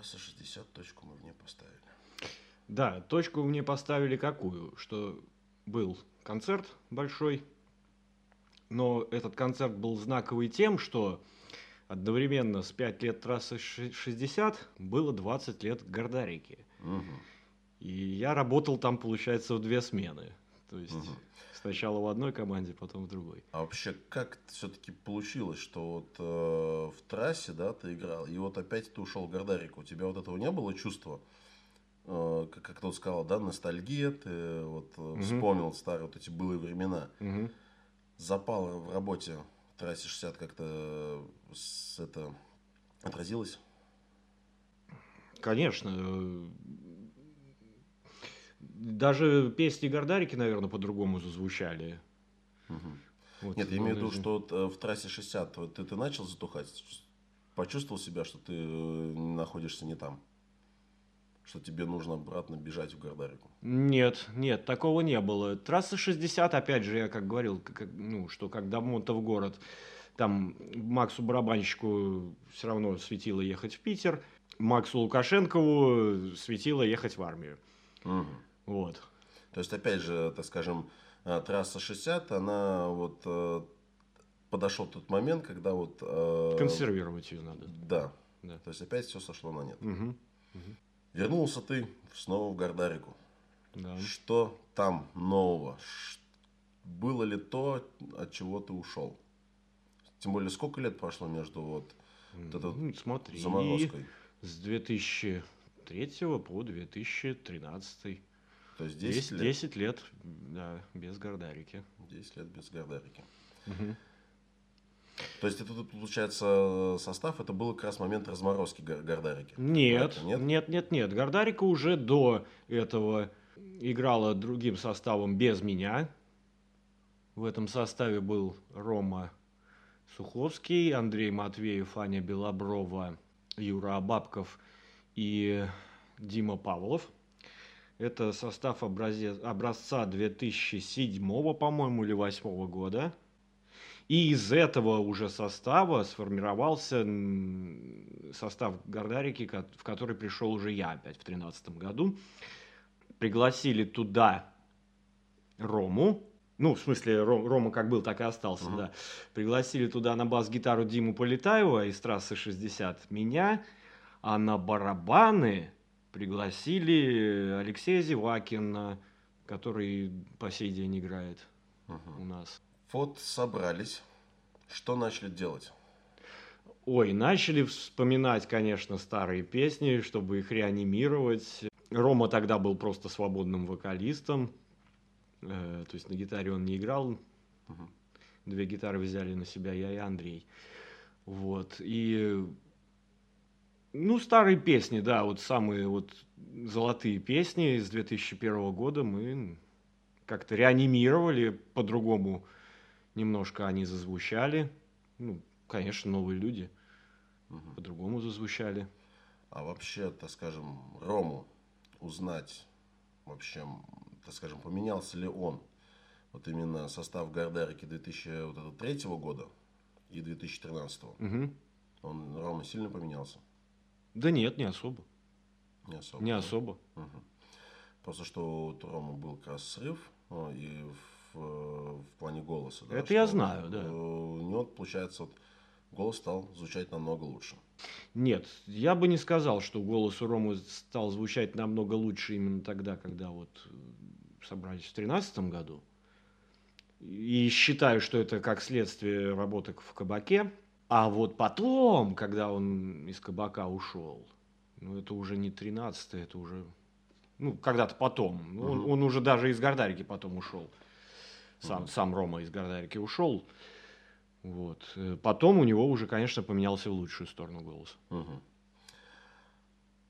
Трасса 60, точку мы в ней поставили. Да, точку мне поставили какую? Что был концерт большой, но этот концерт был знаковый тем, что одновременно с 5 лет трассы 60 было 20 лет Гордарики. Угу. И я работал там, получается, в две смены. То есть Мгм. сначала в одной команде, потом в другой. А вообще, как все-таки получилось, что вот э, в трассе, да, ты играл, и вот опять ты ушел в Гордарику. У тебя вот этого не было чувства, э, как, как кто сказал, да, ностальгия, ты вот э, Мгм. вспомнил старые вот эти былые времена. Мгм. Запал в работе в трассе 60 как-то э, с это отразилось? Конечно. Даже песни Гордарики, наверное, по-другому зазвучали. Мгм. Вот Нет, я имею в виду, что э, в трассе 60 вот ты, ты начал затухать, почувствовал себя, что ты э, находишься не там, что тебе нужно обратно бежать в Гордарику. Нет, нет, такого не было. Трасса 60, опять же, я как говорил, как- ну, что когда Монта в город, там Максу Барабанщику все равно светило ехать в Питер, Максу Лукашенкову светило ехать в армию. Мгм. Вот. То есть, опять же, так скажем, э, трасса 60, она вот э, подошел тот момент, когда вот... э, Консервировать ее надо. Да. Да. То есть, опять все сошло на нет. Мгм, Вернулся ты снова в Гордарику. да. Что там нового? Было ли то, от чего ты ушел? Тем более, сколько лет прошло между вот, вот этой Ну, смотри, заморозкой? с 2003 по 2013. То есть 10, 10, лет? 10 лет, да, без Гордарики. 10 лет без Гордарики. То есть, это тут, получается, состав, это был как раз момент разморозки Гор- Гордарики. Нет, Это нет? нет, нет, нет. Гордарика уже до этого играла другим составом без меня. В этом составе был Рома Суховский, Андрей Матвеев, Аня Белоброва, Юра Абабков и Дима Павлов. Это состав образец, образца 2007, по-моему, или 2008 года. И из этого уже состава сформировался состав Гордарики, в который пришел уже я опять в 2013 году. Пригласили туда Рому. Ну, в смысле, Ро- Рома как был, так и остался, Мгм. да. Пригласили туда на бас-гитару Диму Полетаева из трассы 60 меня, а на барабаны пригласили Алексея Зевакина, который по сей день играет Мгм. у нас. Вот собрались. Что начали делать? Ой, начали вспоминать, конечно, старые песни, чтобы их реанимировать. Рома тогда был просто свободным вокалистом. Э, то есть на гитаре он не играл. Мгм. Две гитары взяли на себя я и Андрей. Вот. И ну, старые песни, да, вот самые вот золотые песни из 2001 года мы как-то реанимировали, по-другому немножко они зазвучали. Ну, конечно, новые люди Мгм. по-другому зазвучали. А вообще, так скажем, Рому узнать, вообще, так скажем, поменялся ли он? Вот именно состав Гордарики 2003 года и 2013. Мгм. Он, Рома, сильно поменялся? Да нет, не особо. Не особо. Не особо. Мгм. Просто что у Ромы был как раз срыв ну, и в, э, в плане голоса. да, Это я знаю, да. э, У него, получается, вот, голос стал звучать намного лучше. Нет, я бы не сказал, что голос у Ромы стал звучать намного лучше именно тогда, когда вот э, собрались в тринадцатом году. И считаю, что это как следствие работы в кабаке. А вот потом, когда он из кабака ушел, ну это уже не тринадцатый, это уже, ну когда-то потом. Ну, Он, он уже даже из Гордарики потом ушел. Сам, сам Рома из Гордарики ушел. Вот. Э, Потом у него уже, конечно, поменялся в лучшую сторону голос. Мгм.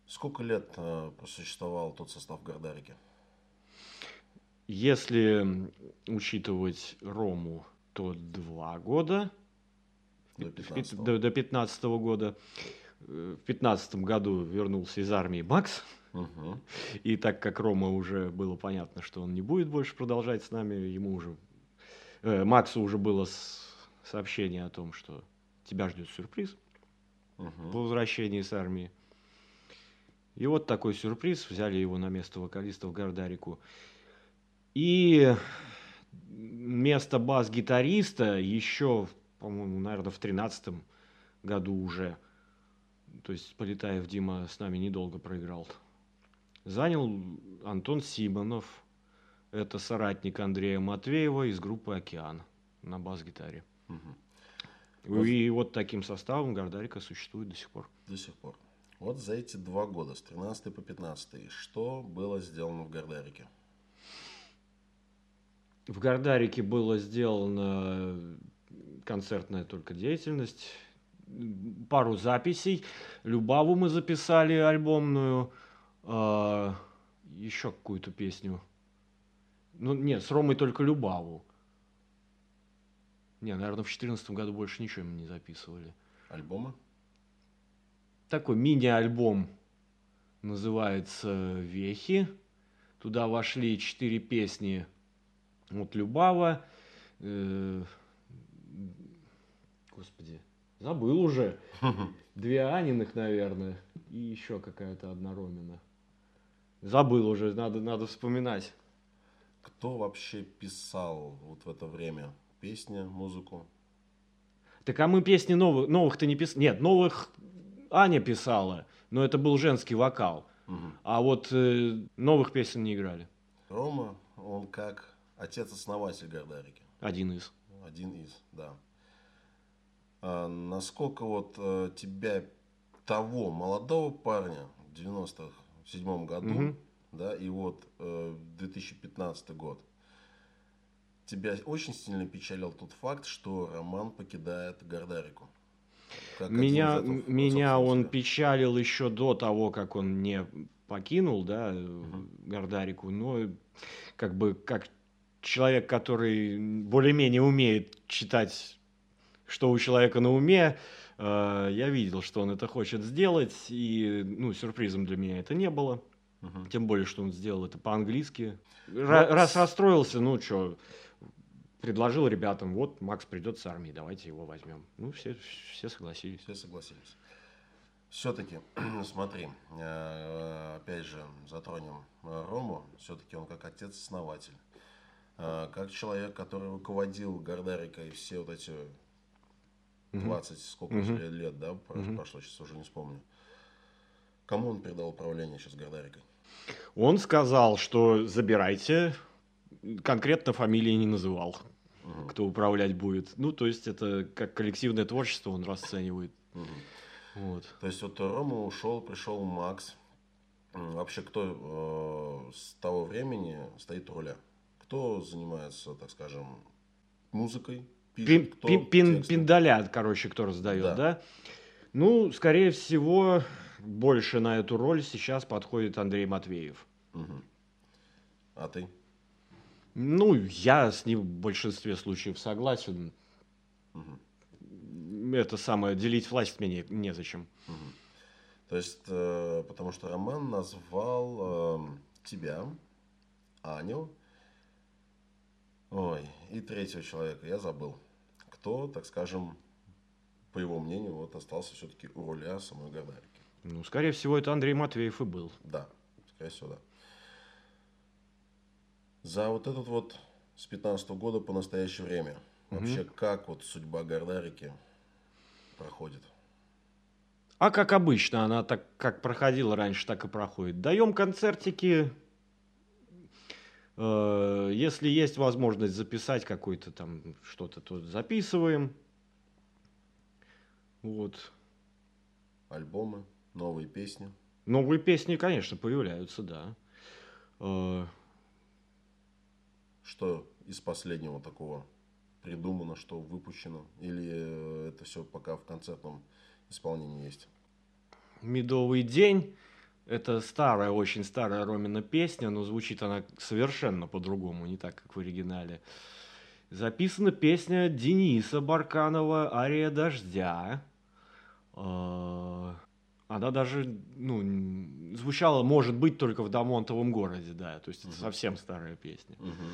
Сколько лет э, просуществовал тот состав Гордарики? Если учитывать Рому, то два года. До В пят- 15-го. До, до 15 года. Э, В 15 году вернулся из армии Макс. Мгм. И так как Рома уже было понятно, что он не будет больше продолжать с нами, ему уже... э, Максу уже было сообщение о том, что тебя ждет сюрприз Мгм. по возвращении с армии. И вот такой сюрприз, взяли его на место вокалиста в Гардарику. И место бас-гитариста еще, по-моему, наверное, в тринадцатом году уже, то есть Полетаев Дима с нами недолго проиграл, занял Антон Симонов, это соратник Андрея Матвеева из группы «Океан» на бас-гитаре. Мгм. И вот таким составом Гардарика существует до сих пор. До сих пор. Вот за эти два года, с 13 по 15, что было сделано в Гардарике? В Гардарике было сделано концертная только деятельность, пару записей. Любаву мы записали альбомную, а, еще какую-то песню. Ну, нет, с Ромой только Любаву. Не, наверное, в 2014 году больше ничего мы не записывали. Альбомы? Такой мини-альбом называется «Вехи». Туда вошли четыре песни от Любава. Э, Господи, забыл уже. Две Аниных, наверное, и еще какая-то одна Ромина. Забыл уже, надо, надо вспоминать. Кто вообще писал вот в это время песни, музыку? Так а мы песни новых, новых-то не писали. Нет, новых Аня писала, но это был женский вокал. Мгм. А вот э, новых песен не играли. Рома, он как отец-основатель Гардарики. Один из. Один из, да. А насколько вот э, тебя, того молодого парня в 97 году, Мгм. да, и вот э, 2015 год, тебя очень сильно печалил тот факт, что Роман покидает Гардарику? Как Меня, этого, меня он печалил еще до того, как он не покинул, да, э, Гардарику. Но как бы как человек, который более-менее умеет читать, что у человека на уме, э, я видел, что он это хочет сделать, и ну, сюрпризом для меня это не было. Мгм. Тем более, что он сделал это по-английски. Ра- Ну, раз расстроился, ну что, предложил ребятам, вот Макс придет с армии, давайте его возьмем. Ну, все, все согласились. Все согласились. Все-таки, смотри, э, опять же, затронем э, Рому. Все-таки он как отец-основатель. Э, Как человек, который руководил Гардарикой все вот эти 20, сколько Мгм. уже лет, да, Мгм. прошло, сейчас уже не вспомню. Кому он передал управление сейчас Гардарикой? Он сказал, что забирайте, конкретно фамилии не называл, Мгм. кто управлять будет. Ну, то есть это как коллективное творчество он расценивает. Мгм. Вот. То есть вот Рома ушел, пришел Макс. Вообще, кто э, с того времени стоит у руля? Кто занимается, так скажем, музыкой? Пишет, кто пин- пин- тексты? пиндаля, короче, кто раздает, Да. да. Ну, скорее всего, больше на эту роль сейчас подходит Андрей Матвеев. Мгм. А ты? Ну, я с ним в большинстве случаев согласен. Мгм. Это самое, делить власть мне незачем. Мгм. То есть, э, потому что Роман назвал эм, тебя, Аню, ой, и третьего человека, я забыл. Кто, так скажем, по его мнению, вот остался все-таки у руля самой Гардарики. Ну, скорее всего, это Андрей Матвеев и был. Да, скорее всего, да. За вот этот вот с 15 года по настоящее время, вообще как вот судьба Гардарики проходит? А как обычно, она так как проходила раньше, так и проходит. Даем концертики. Э, Если есть возможность записать какой-то там что-то, то записываем. Вот. Альбомы, новые песни. Новые песни, конечно, появляются, да. Э, Что из последнего такого придумано, что выпущено? Или э, это все пока в концертном исполнении есть? Медовый день. Это старая, очень старая Ромина песня, но звучит она совершенно по-другому, не так, как в оригинале. Записана песня Дениса Барканова «Ария дождя». Э, Она даже ну, звучала, может быть, только в Домонтовом городе, да, то есть это Мгм. совсем старая песня. Мгм.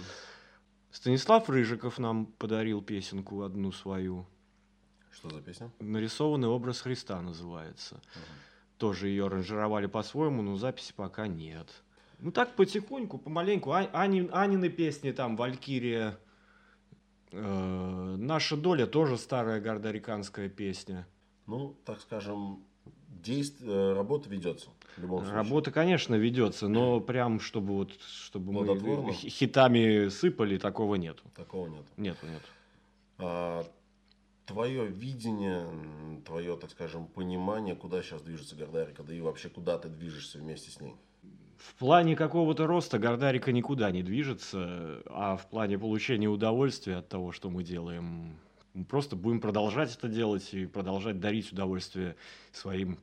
Станислав Рыжиков нам подарил песенку одну свою. Что за песня? Нарисованный образ Христа называется. Тоже ее аранжировали по-своему, но записи пока нет. Ну так потихоньку, помаленьку. А, Ани, Анины песни, там, Валькирия, э, Наша доля тоже старая гордориканская песня. Ну, так скажем, действие, работа ведется. В любом случае. Работа, конечно, ведется, но прям, чтобы вот, чтобы мы хитами сыпали, такого нету. Такого нет. Нету, нету. А, твое видение, твое, так скажем, понимание, куда сейчас движется Гордарика, да и вообще куда ты движешься вместе с ней? В плане какого-то роста Гордарика никуда не движется, а в плане получения удовольствия от того, что мы делаем, мы просто будем продолжать это делать и продолжать дарить удовольствие своим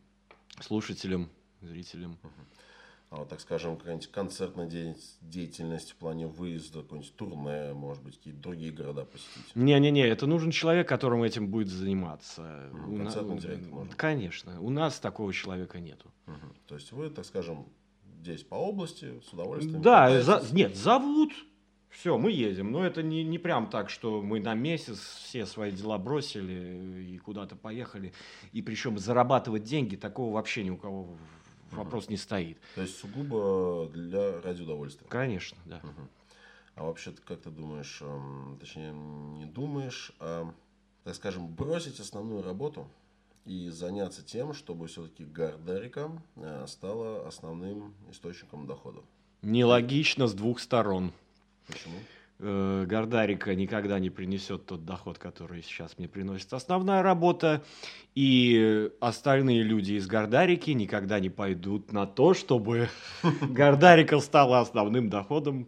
слушателям, зрителям. Вот, так скажем, какая-нибудь концертная де- деятельность в плане выезда, какое-нибудь турне, может быть, какие-то другие города посетить? Не-не-не, это нужен человек, которым этим будет заниматься. У на- концертный директор нужен. Конечно, у нас такого человека нету. Мгм. То есть вы, так скажем, здесь по области с удовольствием. Да, за- нет, зовут. Все, мы едем. Но это не, не прям так, что мы на месяц все свои дела бросили и куда-то поехали. И причем зарабатывать деньги, такого вообще ни у кого в- вопрос не стоит. То есть сугубо для ради удовольствия. Конечно, да. Мгм. А вообще, как ты думаешь, эм, точнее, не думаешь, а, так скажем, бросить основную работу и заняться тем, чтобы все-таки Гардарика э, стала основным источником дохода? Нелогично с двух сторон. Почему? Э, Гордарика никогда не принесет тот доход, который сейчас мне приносит основная работа. И остальные люди из Гордарики никогда не пойдут на то, чтобы Гордарика стала основным доходом,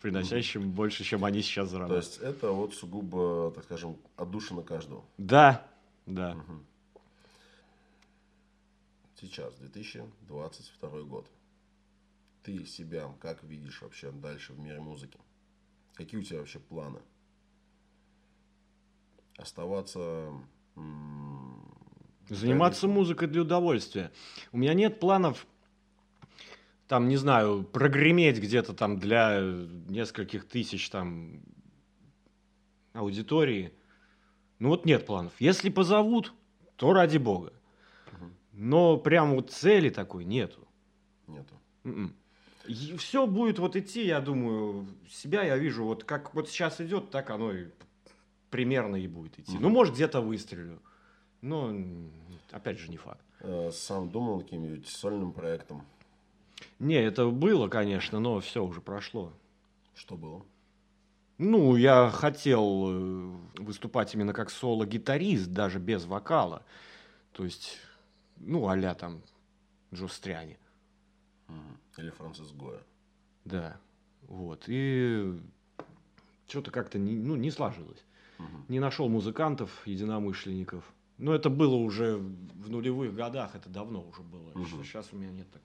приносящим больше, чем они сейчас То зарабатывают. есть это вот сугубо, так скажем, отдушина каждого. Да, да. Сейчас, 2022 год. Ты себя как видишь вообще дальше в мире музыки? Какие у тебя вообще планы? Оставаться... Заниматься музыкой для удовольствия. У меня нет планов, там, не знаю, прогреметь где-то там для нескольких тысяч там аудитории. Ну вот нет планов. Если позовут, то ради бога. Но прям вот цели такой нету. Нету. Все будет вот идти, я думаю, себя я вижу, вот как вот сейчас идет, так оно и примерно и будет идти. Мгм. Ну, может, где-то выстрелю. Но, опять же, не факт. Э, Сам думал каким-нибудь сольным проектом? Не, это было, конечно, но все уже прошло. Что было? Ну, я хотел э, выступать именно как соло-гитарист, даже без вокала. То есть, ну, а там Джо Стряни. Или Франциск Гоя? Да. Вот. И что-то как-то не, ну, не сложилось. Мгм. Не нашел музыкантов, единомышленников. Но это было уже в нулевых годах, это давно уже было. Мгм. Сейчас у меня нет так.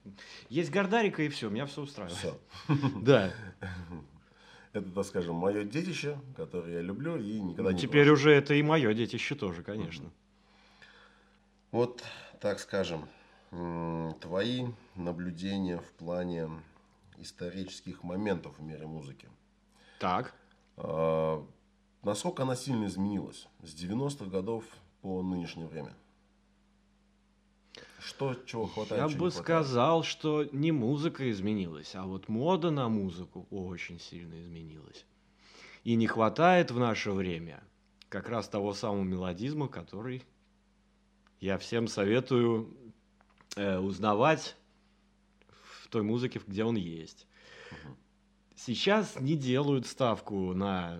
Есть Гордарика и все, меня все устраивает. Все. Да. Это, так скажем, мое детище, которое я люблю и никогда не Теперь уже это и мое детище тоже, конечно. Вот, так скажем, твои наблюдения в плане исторических моментов в мире музыки. Так. А, Насколько она сильно изменилась с 90-х годов по нынешнее время? Что, чего хватает? Я чего бы хватает? сказал, что не музыка изменилась, а вот мода на музыку очень сильно изменилась. И не хватает в наше время как раз того самого мелодизма, который я всем советую э, узнавать в той музыке, где он есть. Сейчас не делают ставку на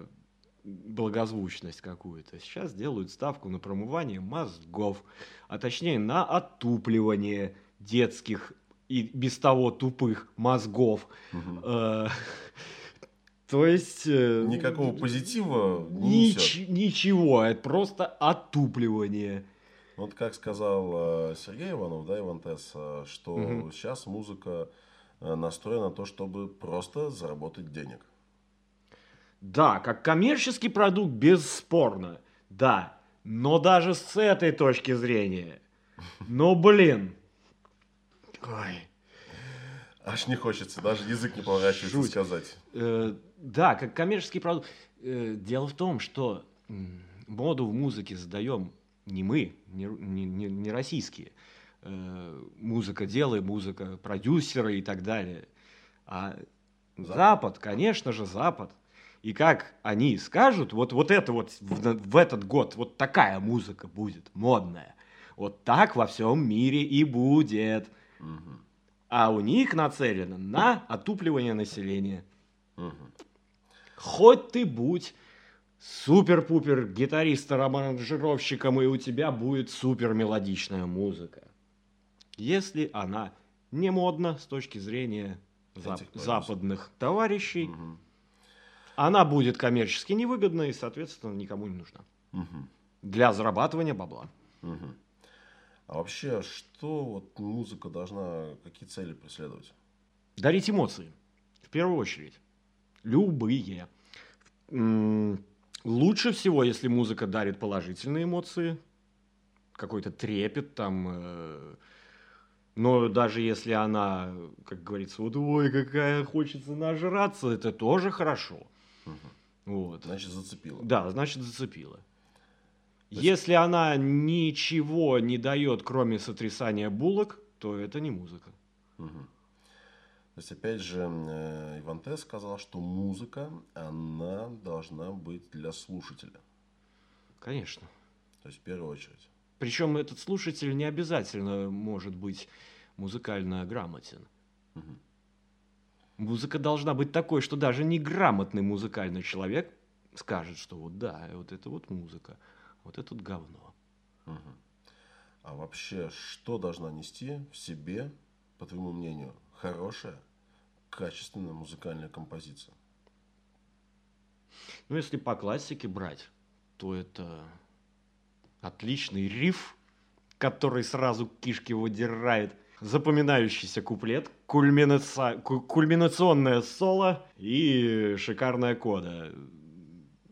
благозвучность какую-то. Сейчас делают ставку на промывание мозгов, а точнее на отупливание детских и без того тупых мозгов. Э, То есть... э, Никакого позитива не нич- несет. Ничего, это просто отупливание. Вот как сказал э, Сергей Иванов, да, Иван Тесс, э, что Мгм. сейчас музыка э, настроена на то, чтобы просто заработать денег. Да, как коммерческий продукт, бесспорно. Да, но даже с этой точки зрения. Но, блин. Ой. Аж не хочется, даже язык не поворачивается Жуть. сказать. Э, да, как коммерческий продукт. Э, дело в том, что моду в музыке задаем не мы, не, не- не- российские. э, музыка делай, музыка продюсеры и так далее. А Запад. Запад, конечно же, Запад. И как они скажут, вот, вот это вот в, в этот год, вот такая музыка будет модная. Вот так во всем мире и будет. Мгм. А у них нацелено на отупливание населения. Мгм. Хоть ты будь супер-пупер гитаристом, аранжировщиком, и у тебя будет супер мелодичная музыка. Если она не модна с точки зрения зап- западных товарищей, Мгм. она будет коммерчески невыгодна и, соответственно, никому не нужна. Мгм. Для зарабатывания бабла. Мгм. А вообще, что вот музыка должна, какие цели преследовать? Дарить эмоции. В первую очередь. Любые. М, Лучше всего, если музыка дарит положительные эмоции. Какой-то трепет там. э, Но даже если она, как говорится, вот ой, какая хочется нажраться, это тоже хорошо. Мгм. Вот. Значит, зацепило. Да, значит зацепила. есть- Если она ничего не дает, кроме сотрясания булок, то это не музыка. Мгм. То есть, опять же, э, Иван Т. сказал, что музыка, она должна быть для слушателя. Конечно. То есть, в первую очередь. Причем этот слушатель не обязательно может быть музыкально грамотен. Мгм. Музыка должна быть такой, что даже неграмотный музыкальный человек скажет, что вот да, вот это вот музыка, вот это вот говно. Мгм. А вообще, что должна нести в себе, по твоему мнению, хорошая, качественная музыкальная композиция? Ну, если по классике брать, то это отличный риф, который сразу кишки выдирает, запоминающийся куплет, кульминаца- ку- кульминационное соло и шикарная кода.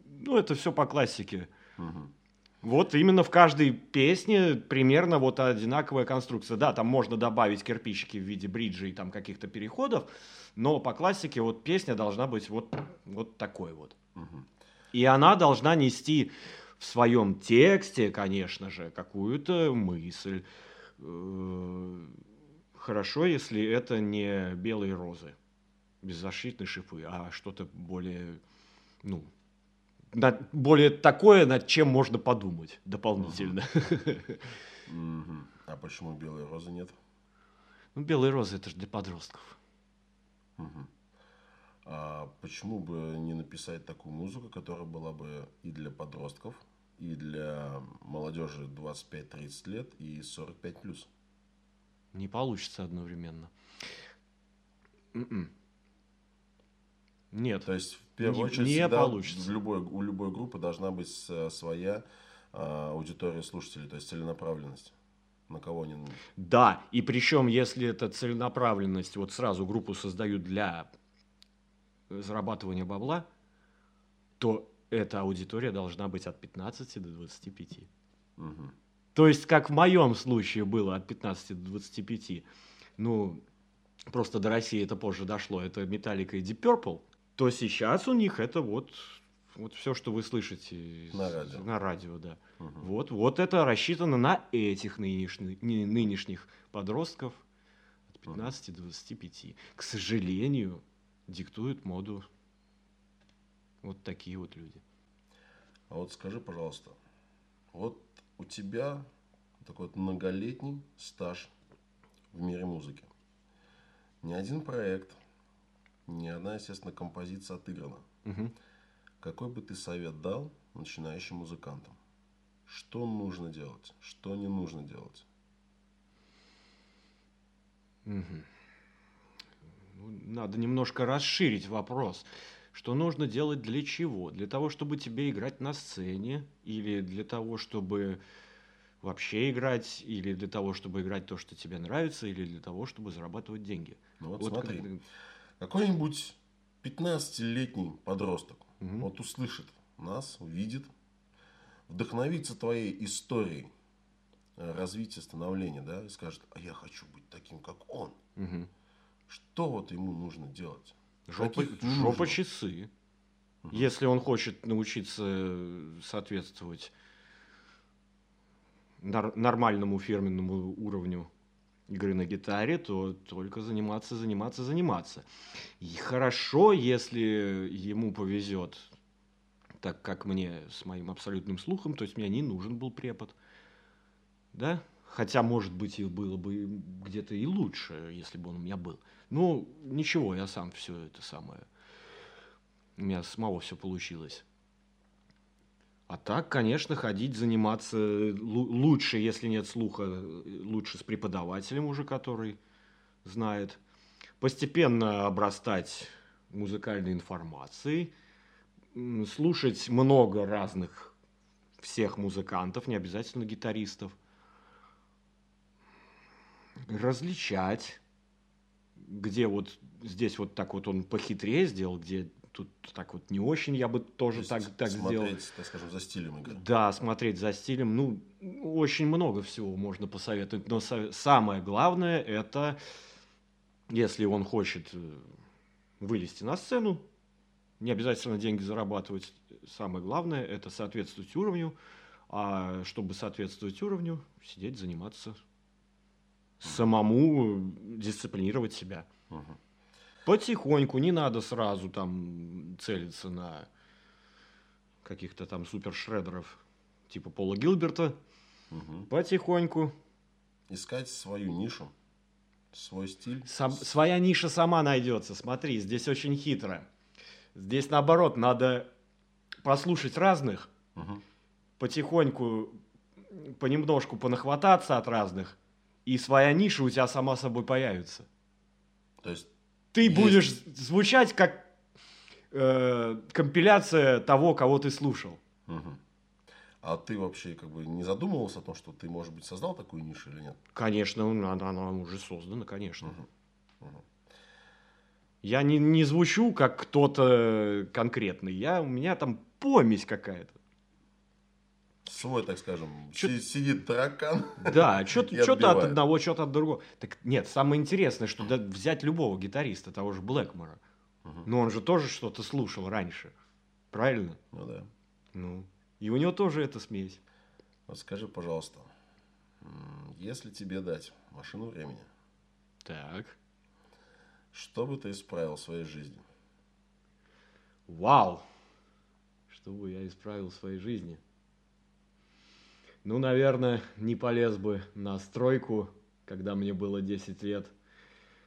Ну, это все по классике. Мгм. Вот именно в каждой песне примерно вот одинаковая конструкция. Да, там можно добавить кирпичики в виде бриджей и там каких-то переходов, но по классике вот песня должна быть вот, вот такой вот. Мгм. И она должна нести в своем тексте, конечно же, какую-то мысль. Э, Хорошо, если это не белые розы, беззащитные шипы, а что-то более, ну, над- более такое, над чем можно подумать дополнительно. А почему белые розы нет? Ну, белые розы это же для подростков. А почему бы не написать такую музыку, которая была бы и для подростков, и для молодежи 25-30 лет и 45 плюс? Не получится одновременно. М-м. Нет. То есть, в первую Не- очередь, не всегда получится. в любой, у любой группы должна быть с- своя а, аудитория слушателей, то есть целенаправленность. На кого они... Да, и причем, если это целенаправленность, вот сразу группу создают для зарабатывания бабла, то эта аудитория должна быть от 15 до 25. Мгм. То есть, как в моем случае было от 15 до 25, ну, просто до России это позже дошло, это Металлика и Deep Purple, то сейчас у них это вот, вот все, что вы слышите На радио. на радио, да. Мгм. Вот, вот это рассчитано на этих нынешних, не- нынешних подростков от 15 до 25. К сожалению, диктуют моду вот такие вот люди. А вот скажи, пожалуйста, вот у тебя такой вот многолетний стаж в мире музыки. Ни один проект, ни одна, естественно, композиция отыграна. Мгм. Какой бы ты совет дал начинающим музыкантам? Что нужно делать? Что не нужно делать? Ну, Надо немножко расширить вопрос. Что нужно делать для чего? Для того, чтобы тебе играть на сцене? Или для того, чтобы вообще играть? Или для того, чтобы играть то, что тебе нравится? Или для того, чтобы зарабатывать деньги? Ну вот, Вот смотри, как- какой-нибудь 15-летний подросток Мгм. вот услышит нас, увидит, вдохновится твоей историей э, развития, становления, да, и скажет, а я хочу быть таким, как он. Мгм. Что вот ему нужно делать? Жопа, жопа часы. Мгм. Если он хочет научиться э, соответствовать нормальному фирменному уровню игры на гитаре, то только заниматься, заниматься, заниматься. И хорошо, если ему повезет, так как мне с моим абсолютным слухом, то есть мне не нужен был препод. Да? Хотя, может быть, и было бы где-то и лучше, если бы он у меня был. Ну, ничего, я сам все это самое. У меня самого все получилось. А так, конечно, ходить, заниматься лучше, если нет слуха, лучше с преподавателем уже, который знает. Постепенно обрастать музыкальной информацией, слушать много разных всех музыкантов, не обязательно гитаристов, различать, где вот здесь вот так вот он похитрее сделал, где тут так вот не очень, я бы тоже так, так смотреть, сделал. так скажем, за стилем игры. Да, смотреть за стилем. Ну, очень много всего можно посоветовать. Но самое главное, это если он хочет э, вылезти на сцену, не обязательно деньги зарабатывать. Самое главное, это соответствовать уровню. А чтобы соответствовать уровню, сидеть, заниматься самому, дисциплинировать себя. Угу. Потихоньку, не надо сразу там целиться на каких-то там супершредеров типа Пола Гилберта. Угу. Потихоньку. Искать свою нишу, свой стиль. Сам, своя ниша сама найдется. Смотри, здесь очень хитро. Здесь наоборот, надо послушать разных, угу. потихоньку, понемножку понахвататься от разных, и своя ниша у тебя сама собой появится. То есть ты будешь звучать как э, компиляция того, кого ты слушал. Угу. А ты вообще как бы не задумывался о том, что ты, может быть, создал такую нишу или нет? Конечно, она, она уже создана, конечно. Угу. Угу. Я не, не звучу как кто-то конкретный. Я, у меня там помесь какая-то. Свой, так скажем, Чё... сидит таракан. Да, что-то от одного, что-то от другого. Так нет, самое интересное, что да, взять любого гитариста, того же Блэкмора. Угу. Но он же тоже что-то слушал раньше. Правильно? Ну да. Ну. И у него тоже эта смесь. Вот скажи, пожалуйста, если тебе дать машину времени, так. что бы ты исправил в своей жизни? Вау! Что бы я исправил в своей жизни? Ну, наверное, не полез бы на стройку, когда мне было 10 лет,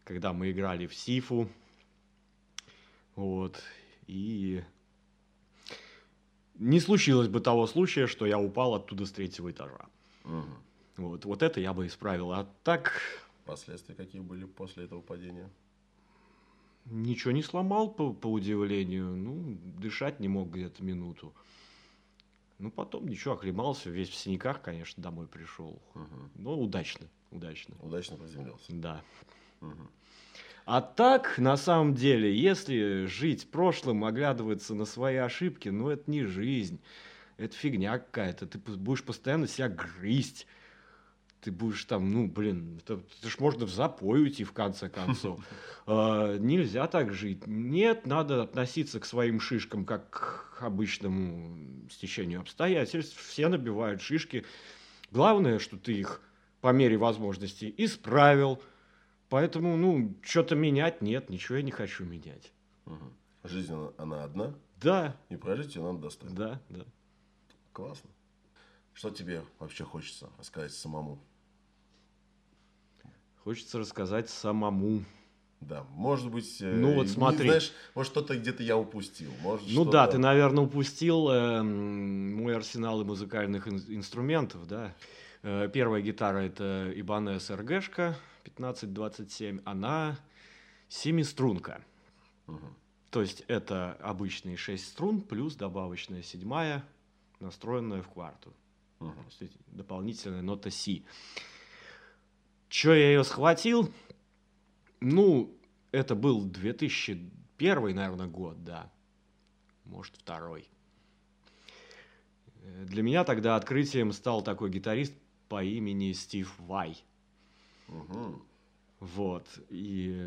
когда мы играли в Сифу. Вот. И не случилось бы того случая, что я упал оттуда с третьего этажа. Угу. Вот, вот это я бы исправил. А так... Последствия какие были после этого падения? Ничего не сломал, по, по удивлению. Ну, дышать не мог где-то минуту. Ну, потом ничего, оклемался, весь в синяках, конечно, домой пришел. Угу. Но удачно, удачно. Удачно приземлился. Да. Угу. А так, на самом деле, если жить прошлым, оглядываться на свои ошибки, ну, это не жизнь. Это фигня какая-то. Ты будешь постоянно себя грызть ты будешь там, ну, блин, это, это ж можно в запой уйти в конце концов. А, нельзя так жить. Нет, надо относиться к своим шишкам как к обычному стечению обстоятельств. Все набивают шишки. Главное, что ты их по мере возможности исправил. Поэтому, ну, что-то менять нет, ничего я не хочу менять. Жизнь, она одна? Да. И прожить ее надо достойно? Да, да. Классно. Что тебе вообще хочется рассказать самому? Хочется рассказать самому. Да, может быть, э, ну вот смотри, не, знаешь, может что-то где-то я упустил, может. Ну да, ты, наверное, упустил э, мой арсенал музыкальных ин- инструментов, да. Э, первая гитара это Ibanez RG 1527, она семиструнка. Угу. То есть это обычные 6 струн плюс добавочная седьмая, настроенная в кварту. Угу. Дополнительная нота Си. Че я ее схватил? Ну, это был 2001, наверное, год, да. Может, второй. Для меня тогда открытием стал такой гитарист по имени Стив Вай. Угу. Вот. И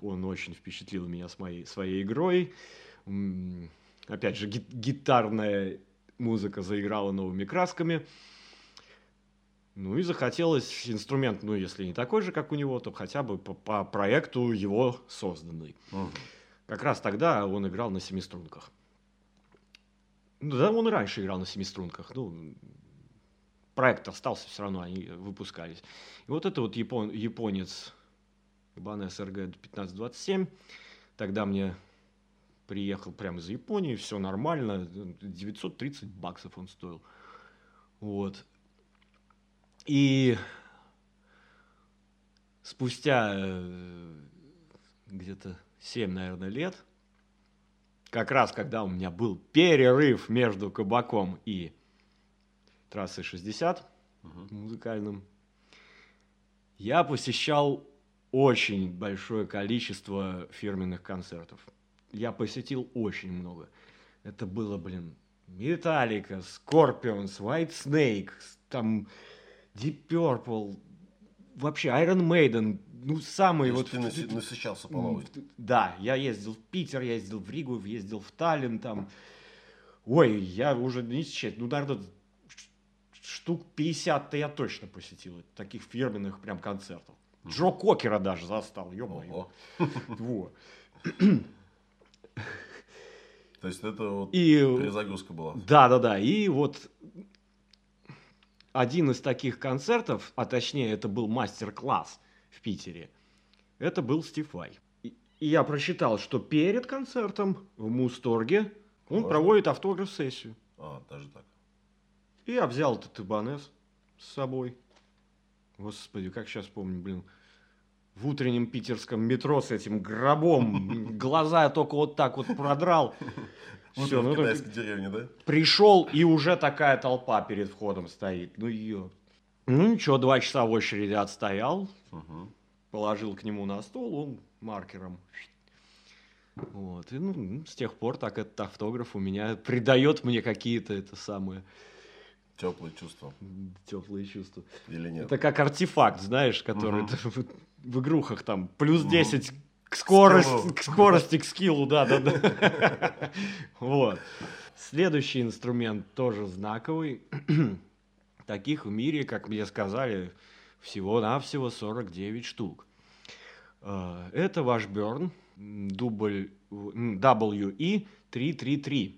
он очень впечатлил меня с моей, своей игрой. Опять же, гитарная музыка заиграла новыми красками. Ну и захотелось инструмент, ну если не такой же, как у него, то хотя бы по, по проекту его созданный. Мгм. Как раз тогда он играл на семиструнках. Ну да, он и раньше играл на семиструнках. Ну, проект остался, все равно они выпускались. И вот это вот япон, японец Ibanez RG 1527, тогда мне приехал прямо из Японии, все нормально, 930 баксов он стоил. Вот. И спустя э, где-то 7, наверное, лет, как раз когда у меня был перерыв между кабаком и трассой 60 Мгм. музыкальным, я посещал очень большое количество фирменных концертов. Я посетил очень много. Это было, блин, Металлика, Scorpions, White Snake, там Deep Purple, вообще Iron Maiden, ну самые вот... ты насыщался по. Да, я ездил в Питер, я ездил в Ригу, ездил в Таллин там. Ой, я уже не считать, ну, наверное, штук 50-то я точно посетил, таких фирменных прям концертов. Джо Кокера даже застал, ё-моё. Вот. То есть это вот И перезагрузка была. Да, да, да. И вот один из таких концертов, а точнее это был мастер-класс в Питере, это был Стив Вай. И я прочитал, что перед концертом в Мусторге он Классно. проводит автограф-сессию. А, даже так. И я взял этот Ибанес с собой. Господи, как сейчас помню, блин. В утреннем питерском метро с этим гробом. Глаза я только вот так вот продрал. Вот Всё, в ну, китайской деревне, да? Пришел, и уже такая толпа перед входом стоит. Ну ее. Ну ничего, два часа в очереди отстоял, Мгм. положил к нему на стол, он маркером. Вот. И ну, с тех пор так этот автограф у меня придает мне какие-то это самые Теплые чувства. теплые чувства. Или нет? Это как артефакт, знаешь, который ты в, игрухах там плюс Мгм. 10 к скорости, к скорости, к скиллу, да, да, да. Вот. Следующий инструмент тоже знаковый. Таких в мире, как мне сказали, всего-навсего 49 штук. Э, Это ваш Берн, дубль м, WE333.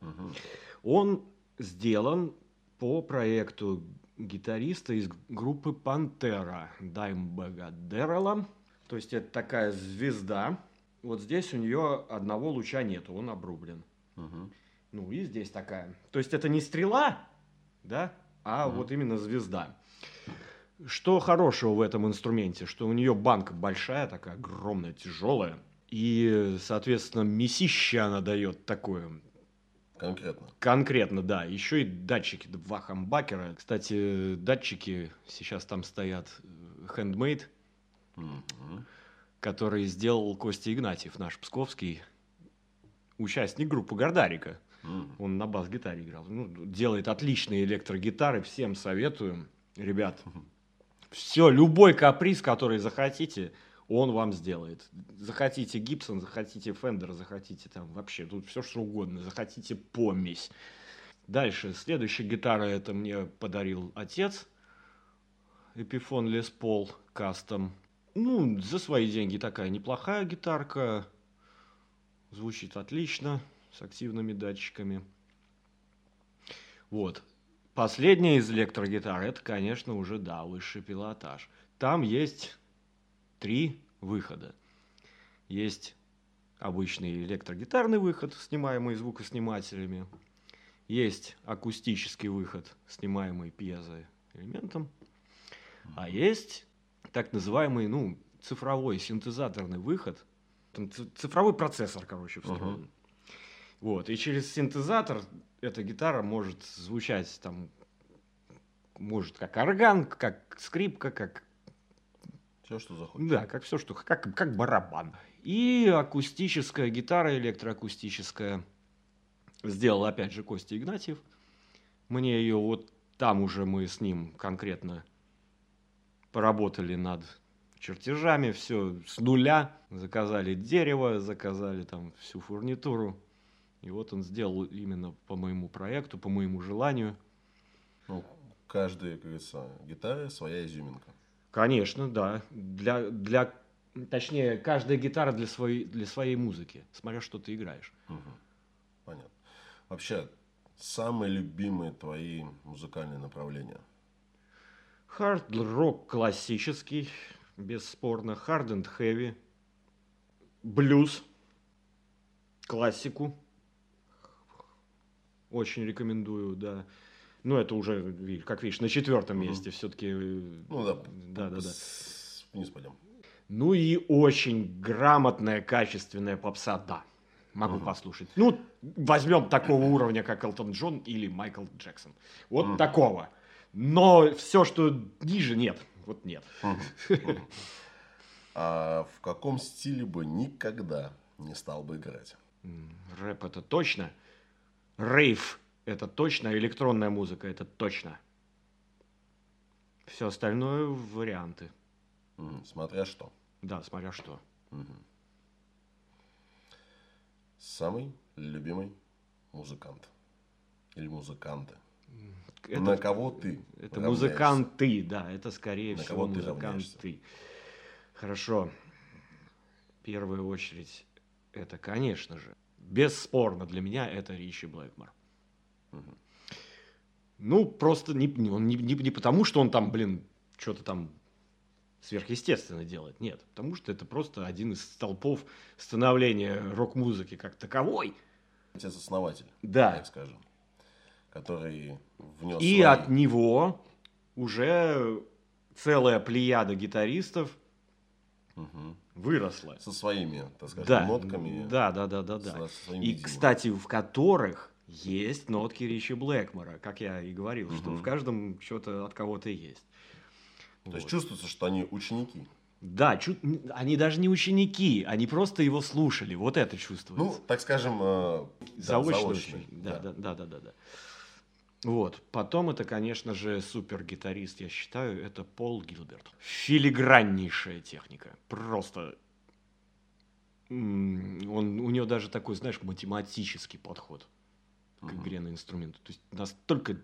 Мгм. Он сделан по проекту гитариста из группы Пантера Даймбега Деррелла. То есть это такая звезда. Вот здесь у нее одного луча нету, он обрублен. Мгм. Ну и здесь такая. То есть это не стрела, да, а Мгм. вот именно звезда. Что хорошего в этом инструменте, что у нее банка большая, такая огромная, тяжелая. И, соответственно, месище она дает такое, Конкретно. Конкретно, да. Еще и датчики, два хамбакера. Кстати, датчики сейчас там стоят э, handmade, Мгм. который сделал Костя Игнатьев, наш псковский участник группы Гордарика. Мгм. Он на бас-гитаре играл. Ну, делает отличные электрогитары, всем советую. Ребят, все, любой каприз, который захотите, он вам сделает. Захотите Гибсон, захотите Фендер, захотите там вообще, тут все что угодно, захотите помесь. Дальше, следующая гитара, это мне подарил отец. Эпифон Лес Пол кастом. Ну, за свои деньги такая неплохая гитарка. Звучит отлично, с активными датчиками. Вот. Последняя из электрогитар, это, конечно, уже, да, высший пилотаж. Там есть три выхода. Есть обычный электрогитарный выход, снимаемый звукоснимателями. Есть акустический выход, снимаемый пьезоэлементом. А есть так называемый, ну, цифровой синтезаторный выход. Там цифровой процессор, короче, встроен. Мгм. Вот, и через синтезатор эта гитара может звучать там, может как орган, как скрипка, как Все, что захочешь. да, как все, что как, как барабан. И акустическая гитара, электроакустическая, сделал опять же Костя Игнатьев. Мне ее вот там уже мы с ним конкретно поработали над чертежами, все с нуля. Заказали дерево, заказали там всю фурнитуру. И вот он сделал именно по моему проекту, по моему желанию. Ну, каждой, как говорится, гитаре своя изюминка. Конечно, да. Для, для, точнее, каждая гитара для своей, для своей музыки, смотря что ты играешь. Угу. Понятно. Вообще, самые любимые твои музыкальные направления? Хард-рок классический, бесспорно. Hard and heavy. Блюз. Классику. Очень рекомендую, да. Ну, это уже, как видишь, на четвертом месте все-таки. Ну да. Да, да, да. Вниз пойдем. Ну и очень грамотная, качественная попса, да. Могу угу. послушать. Ну, возьмем такого уровня, как Элтон Джон или Майкл Джексон. Вот угу. такого. Но все, что ниже, нет. Вот нет. А в каком стиле бы никогда не стал бы играть? Рэп это точно. Рейв это точно. Электронная музыка это точно. Все остальное варианты. Смотря что. Да, смотря что. Самый любимый музыкант. Или музыканты. Это, на кого ты? Это музыканты, да, это скорее на всего кого музыканты. Ты Хорошо. В первую очередь, это, конечно же, бесспорно для меня это Ричи Блэкмор. Угу. Ну, просто не, он не, не, не потому, что он там, блин, что-то там сверхъестественно делать. Нет, потому что это просто один из столпов становления рок-музыки как таковой. Отец-основатель, да. так скажем, который внес И свои... от него уже целая плеяда гитаристов угу. выросла. Со своими, так сказать, да. нотками. Да, да, да, да, да. И, видением. кстати, в которых есть нотки Ричи Блэкмора, как я и говорил, угу. что в каждом что-то от кого-то есть. То вот. есть чувствуется, что они ученики. Да, чу... они даже не ученики, они просто его слушали. Вот это чувствуется. Ну, так скажем, э, заочно. Да, заочно. Да, да, да, да, да, да. Вот. Потом это, конечно же, супер гитарист, я считаю, это Пол Гилберт. Филиграннейшая техника. Просто он, у него даже такой, знаешь, математический подход к игре на инструменты. То есть настолько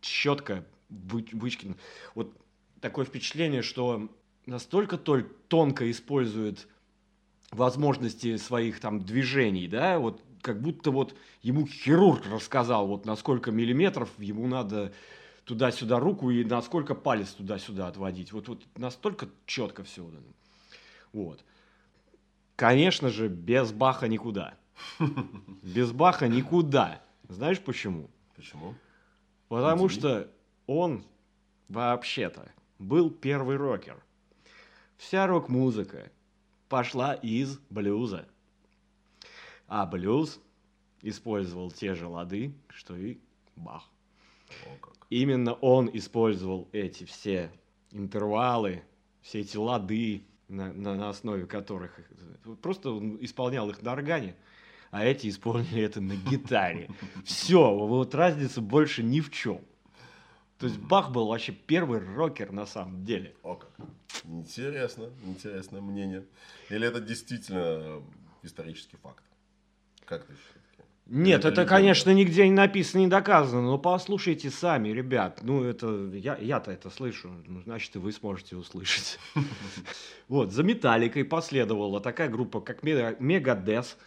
четко вы, вычкин. Вот такое впечатление, что настолько толь, тонко использует возможности своих там движений, да, вот как будто вот ему хирург рассказал, вот на сколько миллиметров ему надо туда-сюда руку и на сколько палец туда-сюда отводить. Вот, вот настолько четко все. Вот. Конечно же, без Баха никуда. Без Баха никуда. Знаешь почему? Почему? Потому что он вообще-то был первый рокер. Вся рок-музыка пошла из блюза. А блюз использовал те же лады, что и Бах. Именно он использовал эти все интервалы, все эти лады, на, на, на основе которых просто он исполнял их на органе, а эти исполнили это на гитаре. Все, вот разница больше ни в чем. То есть Бах был вообще первый рокер на самом деле. О как. Интересно, интересное мнение. Или это действительно исторический факт? Как ты считаешь? Нет, это, конечно, нигде не написано, не доказано, но послушайте сами, ребят. Ну, это я, я-то это слышу, ну, значит, и вы сможете услышать. Вот, за Металликой последовала такая группа, как Мегадес,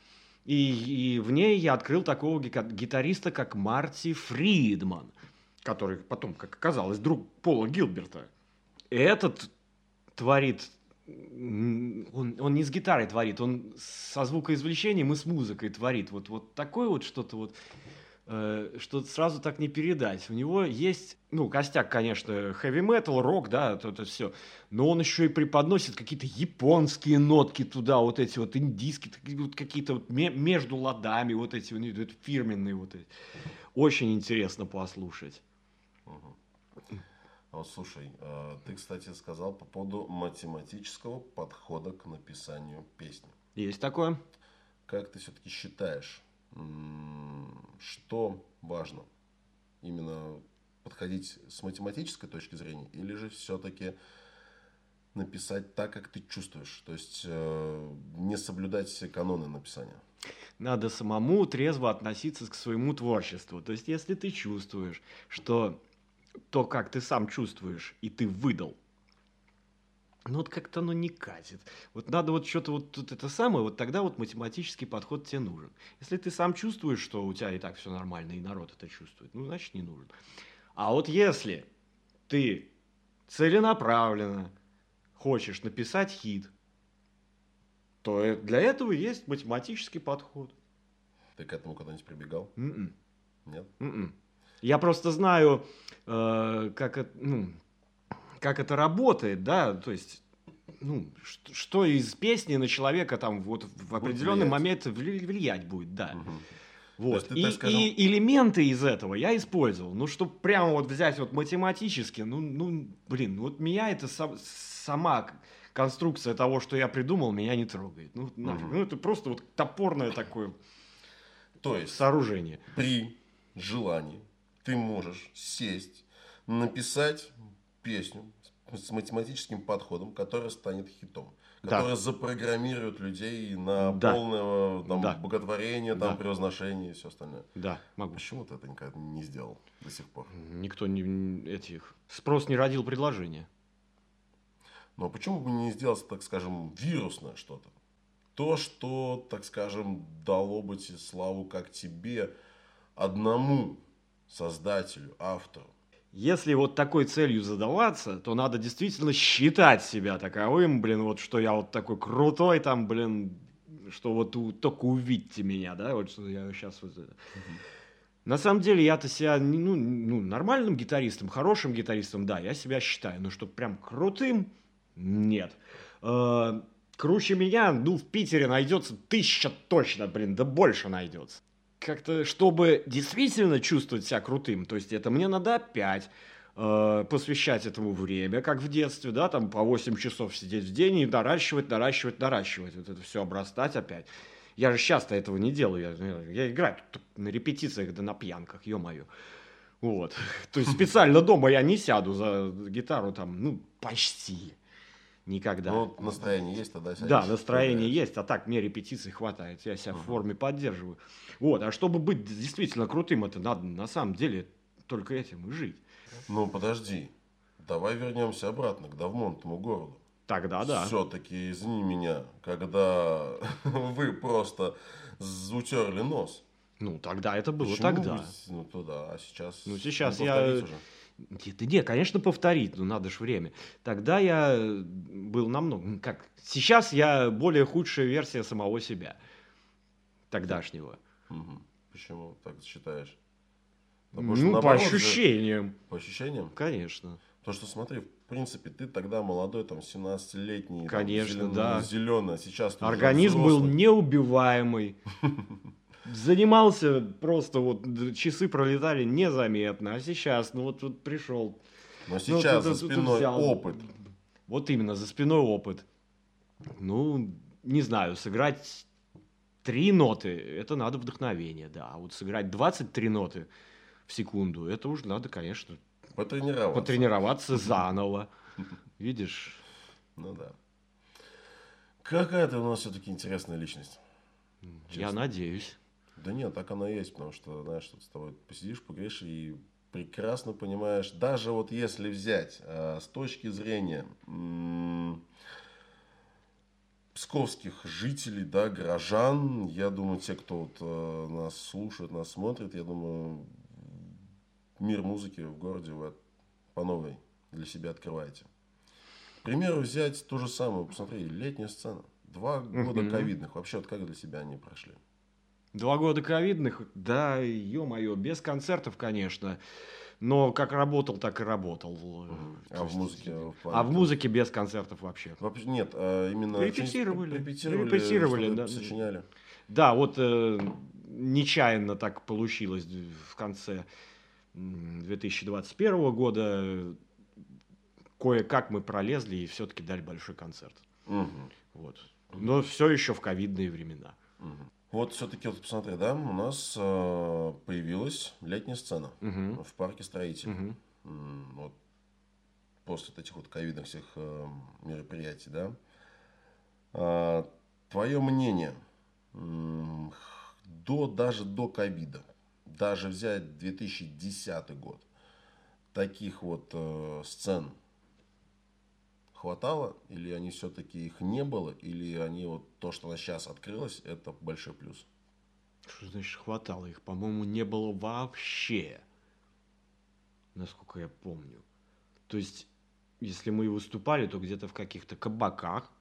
и, и в ней я открыл такого гитариста, как Марти Фридман который потом, как оказалось, друг Пола Гилберта. Этот творит он, он не с гитарой творит, он со звукоизвлечением и с музыкой творит. Вот, вот такое вот что-то вот, э, что сразу так не передать. У него есть, ну, костяк, конечно, heavy metal, рок, да, это, это все. Но он еще и преподносит какие-то японские нотки туда, вот эти вот индийские, вот какие-то вот между ладами, вот эти вот фирменные вот эти. Очень интересно послушать. Вот, слушай, а, ты, кстати, сказал по поводу математического подхода к написанию песни. Есть такое. Как ты все-таки считаешь, что важно? Именно подходить с математической точки зрения или же все-таки написать так, как ты чувствуешь? То есть э, не соблюдать все каноны написания? Надо самому трезво относиться к своему творчеству. То есть если ты чувствуешь, что то, как ты сам чувствуешь, и ты выдал. Ну вот как-то оно не катит. Вот надо вот что-то вот тут это самое, вот тогда вот математический подход тебе нужен. Если ты сам чувствуешь, что у тебя и так все нормально, и народ это чувствует, ну значит не нужен. А вот если ты целенаправленно хочешь написать хит, то э, для этого есть математический подход. Ты к этому когда-нибудь прибегал? М-м. Нет? М-м. Я просто знаю, э, как, это, ну, как это работает, да, то есть, ну, что, из песни на человека там вот в определенный влиять. момент вли- влиять будет, да. Мгм. Вот. Есть и, скажем- и элементы из этого я использовал. Ну, чтобы прямо вот взять вот математически, ну, ну блин, вот меня это сам- сама конструкция того, что я придумал, меня не трогает. Ну, нафиг. Мгм. Ну, это просто вот топорное такое То есть сооружение. при желании ты можешь сесть, написать песню с математическим подходом, которая станет хитом. Да. Которая запрограммирует людей на Да. полное там, Да. боготворение, там, Да. превозношение и все остальное. Да, могу. Почему ты это никогда не сделал до сих пор? Никто не этих спрос не родил предложение. Но почему бы не сделать, так скажем, вирусное что-то? То, что, так скажем, дало бы тебе славу как тебе, одному создателю, автору. Если вот такой целью задаваться, то надо действительно считать себя таковым, блин, вот что я вот такой крутой там, блин, что вот у- только увидьте меня, да, вот что я сейчас вот это. На самом деле я-то себя, ну, ну, нормальным гитаристом, хорошим гитаристом, да, я себя считаю, но что прям крутым, нет. Э, Круче меня, ну, в Питере найдется тысяча точно, блин, да больше найдется. Как-то, чтобы действительно чувствовать себя крутым, то есть это мне надо опять э, посвящать этому время, как в детстве, да, там по 8 часов сидеть в день и наращивать, наращивать, наращивать, вот это все обрастать опять. Я же часто этого не делаю, я, я играю на репетициях да на пьянках, ё-моё. Вот. То есть специально дома я не сяду за гитару там, ну, почти никогда. Ну, настроение есть, тогда сядешь, Да, настроение поиграешь. есть, а так мне репетиций хватает, я себя в форме поддерживаю. Вот, а чтобы быть действительно крутым, это надо на самом деле только этим и жить. Ну, подожди. Давай вернемся обратно к Давмонтному городу. Тогда да. Все-таки, извини меня, когда вы просто утерли нос. Ну, тогда это было Почему тогда. вы Ну, туда, а сейчас... Ну, сейчас я- уже? Нет, да не, конечно, повторить, ну надо ж время. Тогда я э, был намного... ну, Как? Сейчас я более худшая версия самого себя. Тогдашнего. Мгм. Почему так считаешь? Ну, Потому что по наоборот же- ощущениям, По ощущениям? конечно. То, что смотри, в принципе, ты тогда молодой, там, 17-летний. Конечно, да. Зеленый, а сейчас ты Организм был неубиваемый. Занимался просто вот часы пролетали незаметно, а сейчас, ну вот тут пришел. Но сейчас Ну, за спиной взял. опыт. Вот именно, за спиной опыт. Ну, не знаю, сыграть три ноты, это надо вдохновение, да. А вот сыграть 23 ноты в секунду, это уже надо, конечно, Потренироваться. потренироваться заново. Видишь? Ну да. Какая ты у нас все-таки интересная личность. Я Честно. надеюсь. Да нет, так оно и есть, потому что, знаешь, тут с тобой посидишь, поговоришь и прекрасно понимаешь, даже вот если взять э, с точки зрения м, псковских жителей, да, горожан, я думаю, те, кто вот, э, нас слушает, нас смотрит, я думаю, мир музыки в городе вы по новой для себя открываете. К примеру, взять то же самое, посмотри, летняя сцена. Два года ковидных. Вообще, вот как для себя они прошли? Два года ковидных, да, ё-моё, без концертов, конечно. Но как работал, так и работал. А в музыке? плане А в музыке без концертов вообще. Вообще, нет, а именно... Репетировали. Репетировали, Репетировали, да. сочиняли. Да, вот э, нечаянно так получилось в конце м, 2021 года. э, Кое-как мы пролезли и все-таки дали большой концерт. Мгм, Вот. Но все еще в ковидные времена. мгм. Вот все-таки, вот посмотри, да, у нас э, появилась летняя сцена Мгм. в парке строителей. М, Вот после вот этих вот ковидных всех э, мероприятий, да. А, твое мнение до, даже до ковида, даже взять 2010 год, таких вот э, сцен хватало, или они все-таки их не было, или они вот то, что она сейчас открылась, это большой плюс? Что значит хватало? Их, по-моему, не было вообще, насколько я помню. То есть, если мы и выступали, то где-то в каких-то кабаках.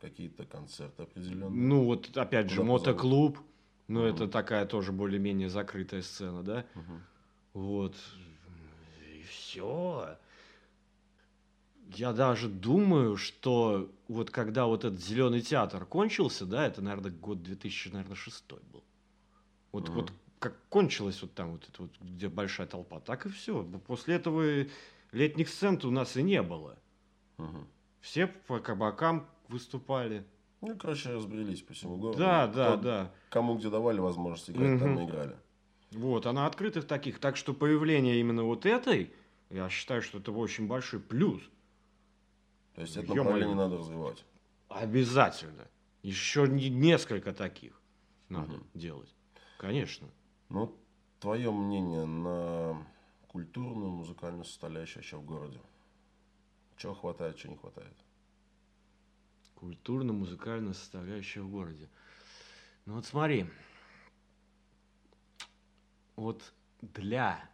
Какие-то концерты определенные. Ну, вот опять же, мотоклуб. Ну, Мгм. это такая тоже более-менее закрытая сцена, да? Мгм. Вот. И все. Я даже думаю, что вот когда вот этот зеленый театр кончился, да, это, наверное, год 2006 был. Вот, вот как кончилось вот там вот это вот, где большая толпа, так и все. После этого летних сцен у нас и не было. Мгм. Все по кабакам выступали. Ну, короче, разбрелись по всему городу. Да, да, Кто- да. Кому где давали возможность играть, там Мгм. и играли. Вот, а на открытых таких. Так что появление именно вот этой, я считаю, что это очень большой плюс. То есть это направление надо развивать. Обязательно. Еще не- несколько таких надо Мгм. делать. Конечно. Ну, твое мнение на культурную, музыкальную составляющую вообще в городе? Чего хватает, чего не хватает? Культурно-музыкальная составляющая в городе. Ну вот смотри. Вот для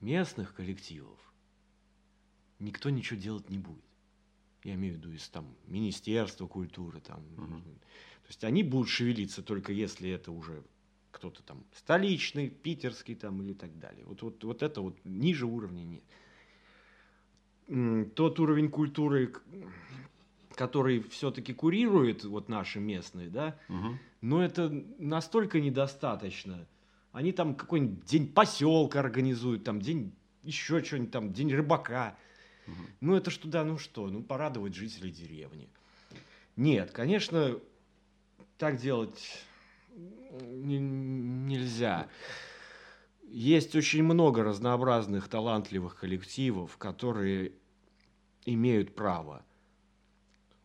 местных коллективов никто ничего делать не будет. Я имею в виду из там Министерства культуры, там. Мгм. То есть они будут шевелиться только если это уже кто-то там столичный, питерский там или так далее. Вот, вот, вот это вот ниже уровня нет. Тот уровень культуры, который все-таки курирует вот наши местные, да, Мгм. но это настолько недостаточно. Они там какой-нибудь день поселка организуют, там день еще что-нибудь там, день рыбака. Ну это ж туда, ну что, ну порадовать жителей деревни. Нет, конечно, так делать не- нельзя. Есть очень много разнообразных талантливых коллективов, которые имеют право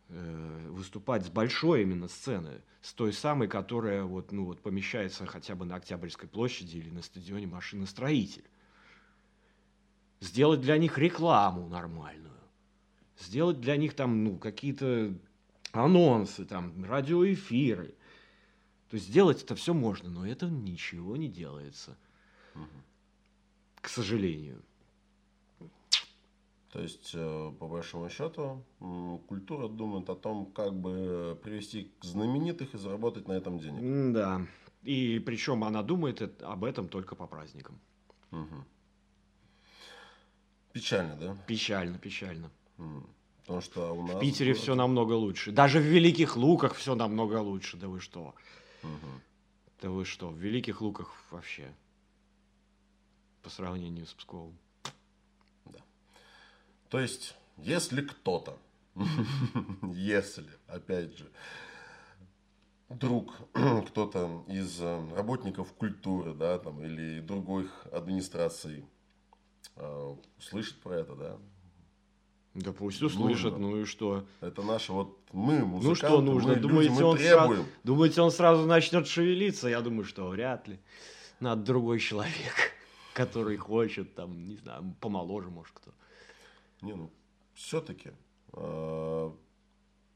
э, выступать с большой именно сцены, с той самой, которая вот, ну, вот помещается хотя бы на Октябрьской площади или на стадионе машиностроитель. Сделать для них рекламу нормальную. Сделать для них там, ну, какие-то анонсы, там, радиоэфиры. То есть сделать это все можно, но это ничего не делается, Мгм. к сожалению. То есть, э, по большому счету, культура думает о том, как бы привести к знаменитых и заработать на этом денег. Да. И причем она думает об этом только по праздникам. Мгм. Печально, да? Печально, печально. М. Потому что у нас... В Питере все намного лучше. Даже в Великих Луках все намного лучше. Да вы что? Мгм. Да вы что? В Великих Луках вообще. По сравнению с Псковом. То есть, если кто-то, если, опять же, вдруг кто-то из э, работников культуры, да, там, или других администраций э, услышит про это, да, Да пусть услышат, Нужно. ну и что? это наше вот мы, музыканты, Ну что нужно? мы люди, Думаете, мы он требуем. сразу, думаете, он сразу начнет шевелиться? Я думаю, что вряд ли. Надо другой человек, который хочет, там, не знаю, помоложе, может, кто. Не, ну, все-таки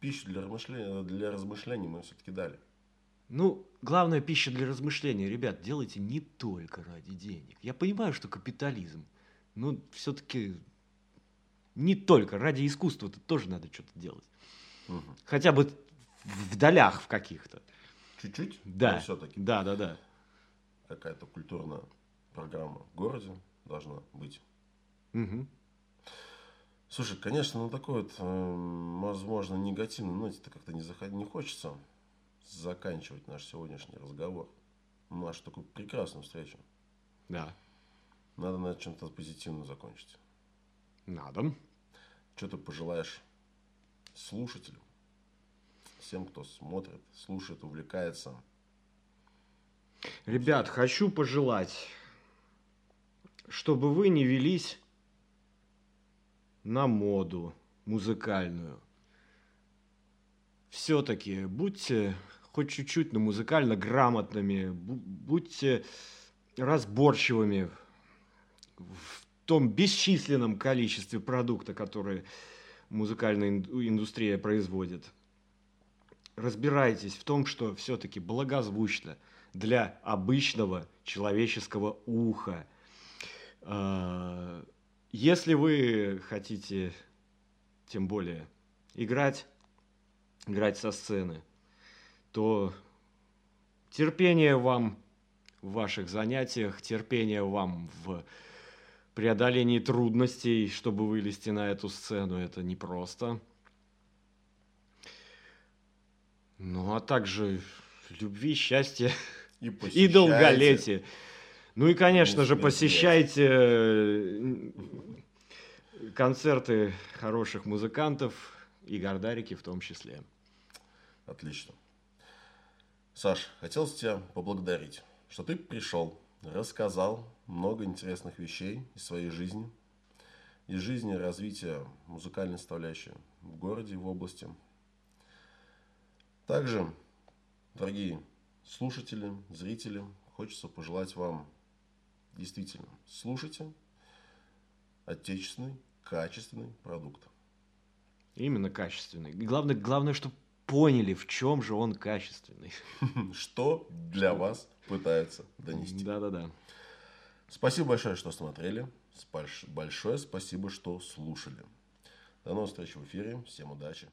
пищу для размышления, для размышлений мы все-таки дали. Ну, главная пища для размышления, ребят, делайте не только ради денег. Я понимаю, что капитализм, но все-таки не только ради искусства, тут тоже надо что-то делать. Мгм. Хотя бы в долях в каких-то. Чуть-чуть, Да, все-таки да, да, да. какая-то культурная программа в городе должна быть. Мгм. Слушай, конечно, ну такой вот, эм, возможно, негативный ноте-то как-то не, заход... не хочется заканчивать наш сегодняшний разговор. Нашу такую прекрасную встречу. Да, Надо на чем-то позитивно закончить. надо. Что ты пожелаешь слушателям, всем, кто смотрит, слушает, увлекается? Ребят, хочу пожелать, чтобы вы не велись на моду музыкальную. Все-таки будьте хоть чуть-чуть, но музыкально грамотными, бу- будьте разборчивыми в том бесчисленном количестве продукта, который музыкальная индустрия производит. Разбирайтесь в том, что все-таки благозвучно для обычного человеческого уха. А, если вы хотите, тем более, играть, играть со сцены, то терпение вам в ваших занятиях, терпение вам в преодолении трудностей, чтобы вылезти на эту сцену, это непросто. Ну, а также любви, счастья и, и долголетия. Ну и, конечно же, посещайте э, концерты хороших музыкантов и Гордарики в том числе. Отлично. Саш, хотелось тебя поблагодарить, что ты пришел, рассказал много интересных вещей из своей жизни, из жизни развития музыкальной составляющей в городе, в области. Также, дорогие слушатели, зрители, хочется пожелать вам действительно слушайте отечественный, качественный продукт. Именно качественный. И главное, главное, чтобы поняли, в чем же он качественный. Что для вас пытаются донести. Да-да-да. Спасибо большое, что смотрели. Большое спасибо, что слушали. До новых встреч в эфире. Всем удачи.